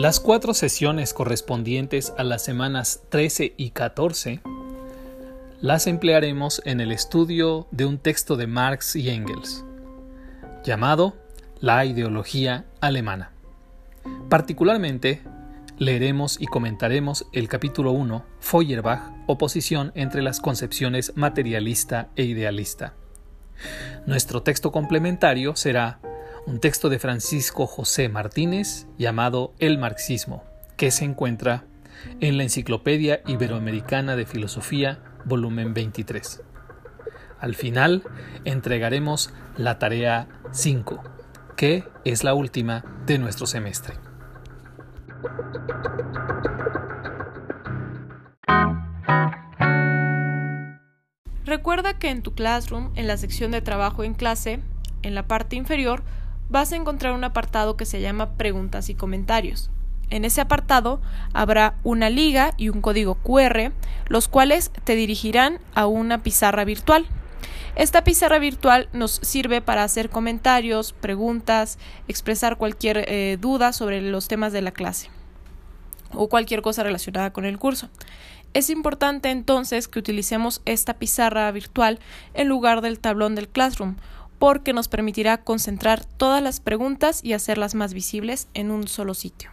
Las cuatro sesiones correspondientes a las semanas 13 y 14 las emplearemos en el estudio de un texto de Marx y Engels, llamado La ideología alemana. Particularmente, leeremos y comentaremos el capítulo 1, Feuerbach, oposición entre las concepciones materialista e idealista. Nuestro texto complementario será un texto de Francisco José Martínez llamado El Marxismo, que se encuentra en la Enciclopedia Iberoamericana de Filosofía, volumen 23. Al final entregaremos la tarea 5, que es la última de nuestro semestre. Recuerda que en tu Classroom, en la sección de trabajo en clase, en la parte inferior, vas a encontrar un apartado que se llama Preguntas y comentarios. En ese apartado habrá una liga y un código QR, los cuales te dirigirán a una pizarra virtual. Esta pizarra virtual nos sirve para hacer comentarios, preguntas, expresar cualquier eh, duda sobre los temas de la clase o cualquier cosa relacionada con el curso. Es importante entonces que utilicemos esta pizarra virtual en lugar del tablón del Classroom, porque nos permitirá concentrar todas las preguntas y hacerlas más visibles en un solo sitio.